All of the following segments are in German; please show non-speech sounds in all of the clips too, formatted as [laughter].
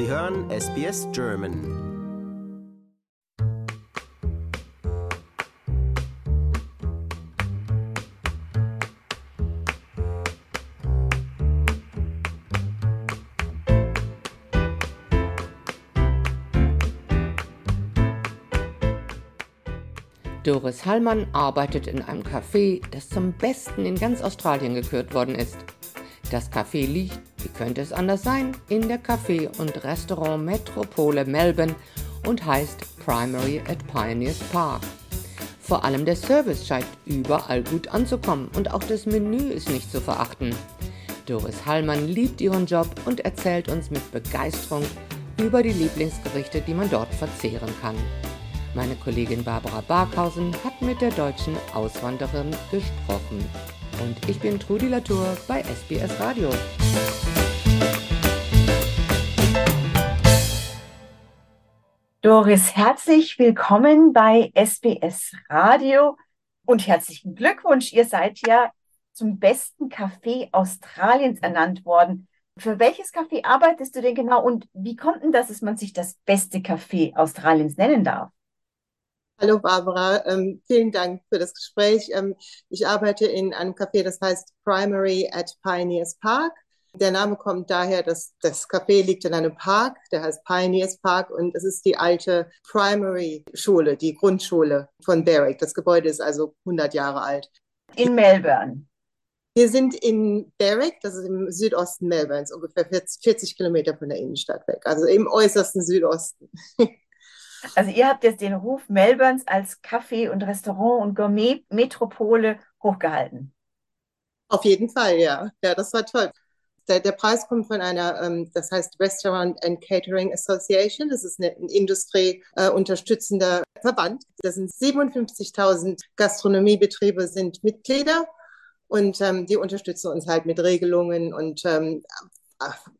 Sie hören SBS German. Doris Hallmann arbeitet in einem Café, das zum Besten in ganz Australien gekürt worden ist. Das Café liegt, wie könnte es anders sein, in der Café- und Restaurant-Metropole Melbourne und heißt Primary at Pioneers Park. Vor allem der Service scheint überall gut anzukommen und auch das Menü ist nicht zu verachten. Doris Hallmann liebt ihren Job und erzählt uns mit Begeisterung über die Lieblingsgerichte, die man dort verzehren kann. Meine Kollegin Barbara Barkhausen hat mit der deutschen Auswanderin gesprochen. Und ich bin Trudi Latour bei SBS Radio. Doris, herzlich willkommen bei SBS Radio und herzlichen Glückwunsch. Ihr seid ja zum besten Café Australiens ernannt worden. Für welches Café arbeitest du denn genau und wie kommt denn das, dass man sich das beste Café Australiens nennen darf? Hallo Barbara, ähm, vielen Dank für das Gespräch. Ähm, ich arbeite in einem Café, das heißt Primary at Pioneers Park. Der Name kommt daher, dass das Café liegt in einem Park, der heißt Pioneers Park und es ist die alte Primary Schule, die Grundschule von Berwick. Das Gebäude ist also 100 Jahre alt. In Melbourne. Wir sind in Berwick, das ist im Südosten Melbournes, ungefähr 40, 40 Kilometer von der Innenstadt weg, also im äußersten Südosten. [laughs] Also ihr habt jetzt den Ruf Melbournes als Kaffee- und Restaurant- und Gourmet-Metropole hochgehalten. Auf jeden Fall, ja. Ja, das war toll. Der, der Preis kommt von einer, ähm, das heißt Restaurant and Catering Association. Das ist ein Industrie äh, Verband. Das sind 57.000 Gastronomiebetriebe sind Mitglieder und ähm, die unterstützen uns halt mit Regelungen und ähm,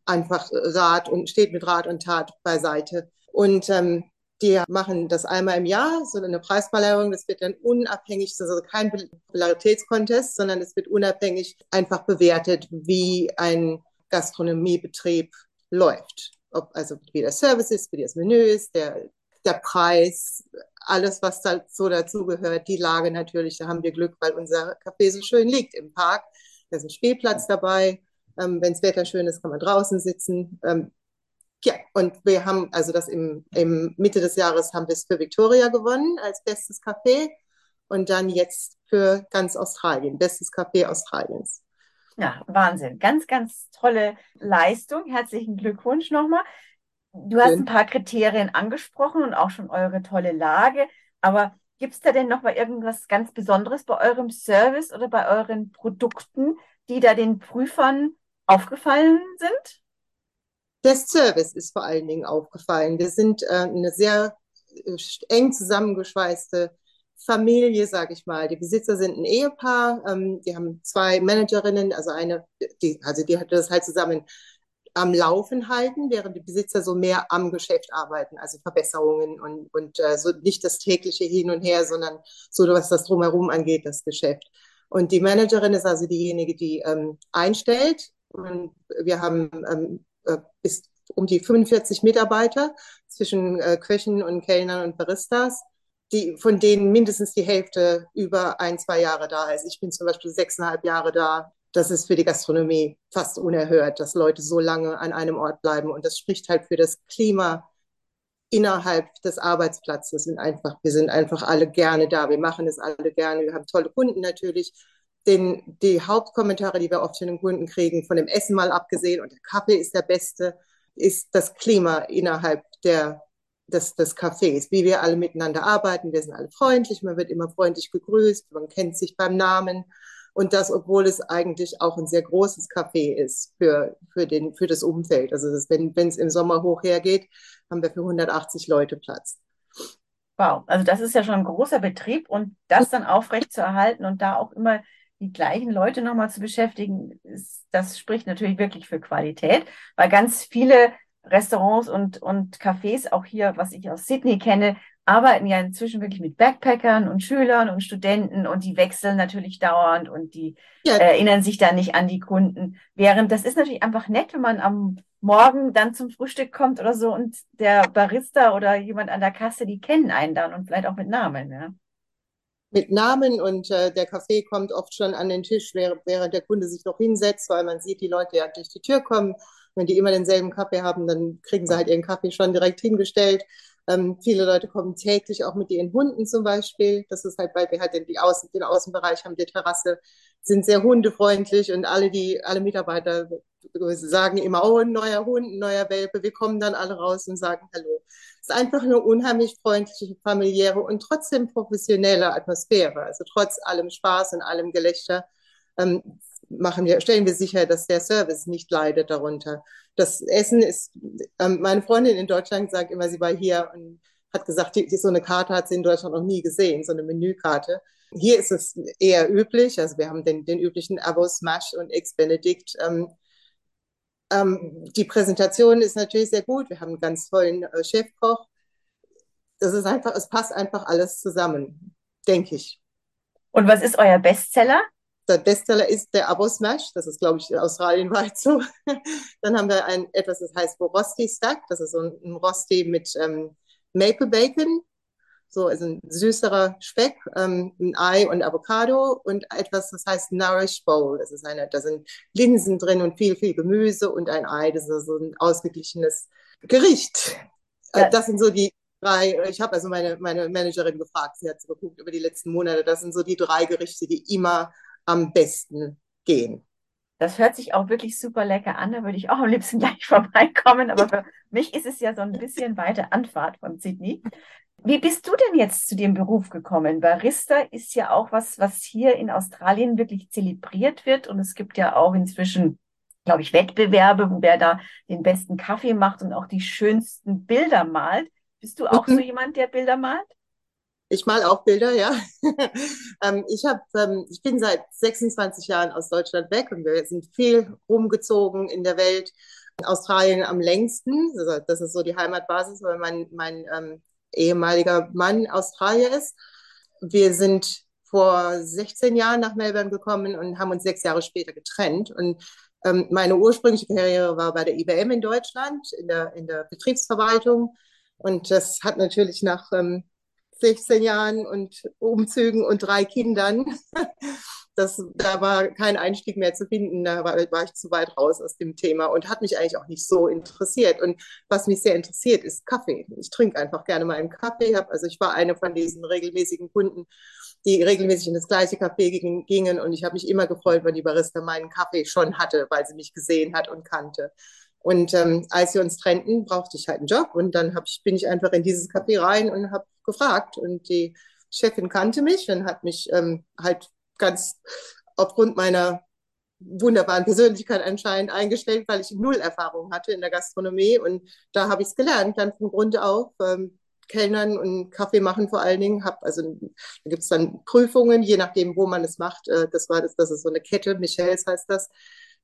einfach Rat und steht mit Rat und Tat beiseite. Und ähm, die machen das einmal im Jahr, so eine Preisverleihung. Das wird dann unabhängig, also kein Popularitätskontest, sondern es wird unabhängig einfach bewertet, wie ein Gastronomiebetrieb läuft. Ob, also wie der Service ist, wie das Menü ist, der, der Preis, alles, was da so dazugehört, die Lage natürlich, da haben wir Glück, weil unser Café so schön liegt im Park. Da ist ein Spielplatz dabei. Ähm, Wenn das Wetter schön ist, kann man draußen sitzen. Ähm, ja, und wir haben also das im, im Mitte des Jahres haben wir es für Victoria gewonnen als bestes Café und dann jetzt für ganz Australien, bestes Café Australiens. Ja, Wahnsinn. Ganz, ganz tolle Leistung. Herzlichen Glückwunsch nochmal. Du hast ein paar Kriterien angesprochen und auch schon eure tolle Lage. Aber gibt es da denn noch mal irgendwas ganz Besonderes bei eurem Service oder bei euren Produkten, die da den Prüfern aufgefallen sind? Der Service ist vor allen Dingen aufgefallen. Wir sind äh, eine sehr äh, eng zusammengeschweißte Familie, sage ich mal. Die Besitzer sind ein Ehepaar. Ähm, die haben zwei Managerinnen, also eine, die, also die hat das halt zusammen am Laufen halten, während die Besitzer so mehr am Geschäft arbeiten, also Verbesserungen und, und äh, so nicht das tägliche Hin und Her, sondern so was das drumherum angeht, das Geschäft. Und die Managerin ist also diejenige, die ähm, einstellt. Und wir haben ähm, äh, bis um die 45 Mitarbeiter zwischen äh, Köchen und Kellnern und Baristas, die, von denen mindestens die Hälfte über ein, zwei Jahre da ist. Ich bin zum Beispiel sechseinhalb Jahre da. Das ist für die Gastronomie fast unerhört, dass Leute so lange an einem Ort bleiben. Und das spricht halt für das Klima innerhalb des Arbeitsplatzes. Sind einfach, wir sind einfach alle gerne da. Wir machen es alle gerne. Wir haben tolle Kunden natürlich den, die Hauptkommentare, die wir oft von den Kunden kriegen, von dem Essen mal abgesehen und der Kaffee ist der beste, ist das Klima innerhalb der, des, des Cafés, wie wir alle miteinander arbeiten. Wir sind alle freundlich, man wird immer freundlich gegrüßt, man kennt sich beim Namen. Und das, obwohl es eigentlich auch ein sehr großes Café ist für, für, den, für das Umfeld. Also das, wenn es im Sommer hoch hergeht, haben wir für 180 Leute Platz. Wow, also das ist ja schon ein großer Betrieb und das dann aufrecht zu erhalten und da auch immer die gleichen Leute nochmal zu beschäftigen, ist, das spricht natürlich wirklich für Qualität, weil ganz viele Restaurants und, und Cafés, auch hier, was ich aus Sydney kenne, arbeiten ja inzwischen wirklich mit Backpackern und Schülern und Studenten und die wechseln natürlich dauernd und die ja. erinnern sich da nicht an die Kunden. Während das ist natürlich einfach nett, wenn man am Morgen dann zum Frühstück kommt oder so und der Barista oder jemand an der Kasse, die kennen einen dann und vielleicht auch mit Namen. Ja mit Namen und äh, der Kaffee kommt oft schon an den Tisch, während, der Kunde sich noch hinsetzt, weil man sieht die Leute ja durch die Tür kommen. Wenn die immer denselben Kaffee haben, dann kriegen sie halt ihren Kaffee schon direkt hingestellt. Ähm, viele Leute kommen täglich auch mit ihren Hunden zum Beispiel. Das ist halt, weil wir halt den, Außen, den Außenbereich haben, die Terrasse, sind sehr hundefreundlich und alle, die, alle Mitarbeiter sagen immer, oh, ein neuer Hund, ein neuer Welpe. Wir kommen dann alle raus und sagen Hallo. Es ist einfach eine unheimlich freundliche, familiäre und trotzdem professionelle Atmosphäre. Also trotz allem Spaß und allem Gelächter ähm, machen wir, stellen wir sicher, dass der Service nicht leidet darunter. Das Essen ist, ähm, meine Freundin in Deutschland sagt immer, sie war hier und hat gesagt, die, die, so eine Karte hat sie in Deutschland noch nie gesehen, so eine Menükarte. Hier ist es eher üblich, also wir haben den, den üblichen Abo Smash und Ex Benedict. Ähm, ähm, die Präsentation ist natürlich sehr gut. Wir haben einen ganz tollen äh, Chefkoch. Das ist einfach, es passt einfach alles zusammen, denke ich. Und was ist euer Bestseller? Der Bestseller ist der Abo Smash. Das ist, glaube ich, in Australien weit so. [laughs] Dann haben wir ein, etwas, das heißt Rosti Stack. Das ist so ein, ein Rosti mit ähm, Maple Bacon so also ein süßerer Speck, ähm, ein Ei und Avocado und etwas, das heißt Nourish Bowl. Das ist eine, da sind Linsen drin und viel, viel Gemüse und ein Ei. Das ist so ein ausgeglichenes Gericht. Äh, ja. Das sind so die drei, ich habe also meine, meine Managerin gefragt, sie hat so geguckt über die letzten Monate, das sind so die drei Gerichte, die immer am besten gehen. Das hört sich auch wirklich super lecker an. Da würde ich auch am liebsten [laughs] gleich vorbeikommen. Aber für mich ist es ja so ein bisschen weite Anfahrt von Sydney. Wie bist du denn jetzt zu dem Beruf gekommen? Barista ist ja auch was, was hier in Australien wirklich zelebriert wird. Und es gibt ja auch inzwischen, glaube ich, Wettbewerbe, wo wer da den besten Kaffee macht und auch die schönsten Bilder malt. Bist du auch mhm. so jemand, der Bilder malt? Ich mal auch Bilder, ja. [laughs] ähm, ich, hab, ähm, ich bin seit 26 Jahren aus Deutschland weg und wir sind viel rumgezogen in der Welt. Australien am längsten, also das ist so die Heimatbasis, weil mein, mein ähm, ehemaliger Mann Australier ist. Wir sind vor 16 Jahren nach Melbourne gekommen und haben uns sechs Jahre später getrennt. Und ähm, meine ursprüngliche Karriere war bei der IBM in Deutschland, in der, in der Betriebsverwaltung. Und das hat natürlich nach ähm, 16 Jahren und Umzügen und drei Kindern [laughs] das, da war kein Einstieg mehr zu finden, da war, war, ich zu weit raus aus dem Thema und hat mich eigentlich auch nicht so interessiert. Und was mich sehr interessiert, ist Kaffee. Ich trinke einfach gerne mal einen Kaffee. Also ich war eine von diesen regelmäßigen Kunden, die regelmäßig in das gleiche Café gingen und ich habe mich immer gefreut, wenn die Barista meinen Kaffee schon hatte, weil sie mich gesehen hat und kannte. Und ähm, als wir uns trennten, brauchte ich halt einen Job und dann hab ich, bin ich einfach in dieses Café rein und habe gefragt und die Chefin kannte mich und hat mich ähm, halt ganz aufgrund meiner wunderbaren Persönlichkeit anscheinend eingestellt, weil ich null Erfahrung hatte in der Gastronomie und da habe ich es gelernt, dann von Grund auf. Ähm, Kellnern und Kaffee machen vor allen Dingen. Hab, also da gibt es dann Prüfungen, je nachdem, wo man es macht. Äh, das war das, das ist so eine Kette, Michels heißt das.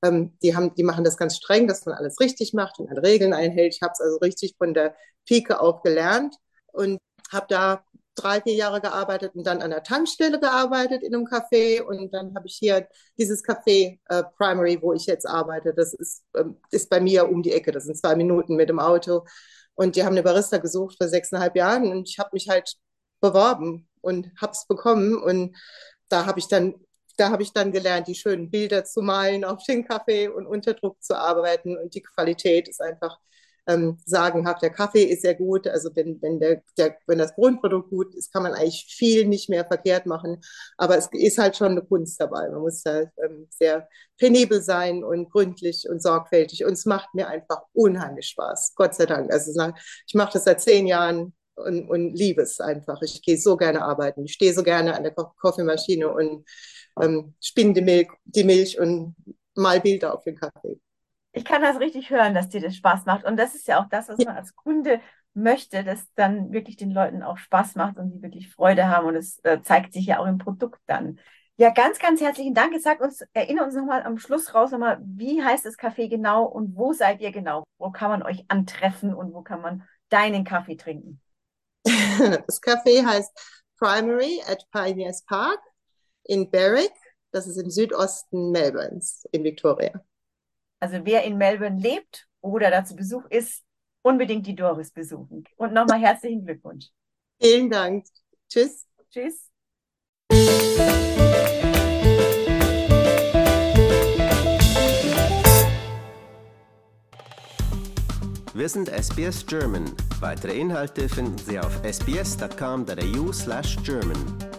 Ähm, die, haben, die machen das ganz streng, dass man alles richtig macht und an Regeln einhält. Ich habe es also richtig von der Pike auf gelernt und habe da drei, vier Jahre gearbeitet und dann an der Tankstelle gearbeitet in einem Café und dann habe ich hier dieses Café äh, Primary, wo ich jetzt arbeite. Das ist, ähm, ist bei mir um die Ecke. Das sind zwei Minuten mit dem Auto. Und die haben eine Barista gesucht vor sechseinhalb Jahren und ich habe mich halt beworben und habe es bekommen. Und da habe ich dann da habe ich dann gelernt, die schönen Bilder zu malen auf den Kaffee und unter Druck zu arbeiten. Und die Qualität ist einfach ähm, sagenhaft. Der Kaffee ist sehr gut. Also wenn, wenn, der, der, wenn das Grundprodukt gut ist, kann man eigentlich viel nicht mehr verkehrt machen. Aber es ist halt schon eine Kunst dabei. Man muss halt ähm, sehr penibel sein und gründlich und sorgfältig. Und es macht mir einfach unheimlich Spaß. Gott sei Dank. Also ich mache das seit zehn Jahren und, und liebe es einfach. Ich gehe so gerne arbeiten. Ich stehe so gerne an der Kaffeemaschine und ähm, spinne die Milch, und mal Bilder auf den Kaffee ich kann das richtig hören, dass dir das Spaß macht. Und das ist ja auch das, was man als Kunde möchte, dass dann wirklich den Leuten auch Spaß macht und die wirklich Freude haben. Und es äh, zeigt sich ja auch im Produkt dann. Ja, ganz, ganz herzlichen Dank. Sag uns, erinnere uns nochmal am Schluss raus nochmal, wie heißt das Café genau und wo seid ihr genau? Wo kann man euch antreffen und wo kann man deinen Kaffee trinken? [laughs] Das Café heißt Primary at Pioneers Park in Berwick. Das ist im Südosten Melbournes in Victoria. Also wer in Melbourne lebt oder dazu Besuch ist, unbedingt die Doris besuchen. Und nochmal herzlichen Glückwunsch. Vielen Dank. Tschüss. Tschüss. Wir sind SBS German. Weitere Inhalte finden Sie auf sbs.com.au/german.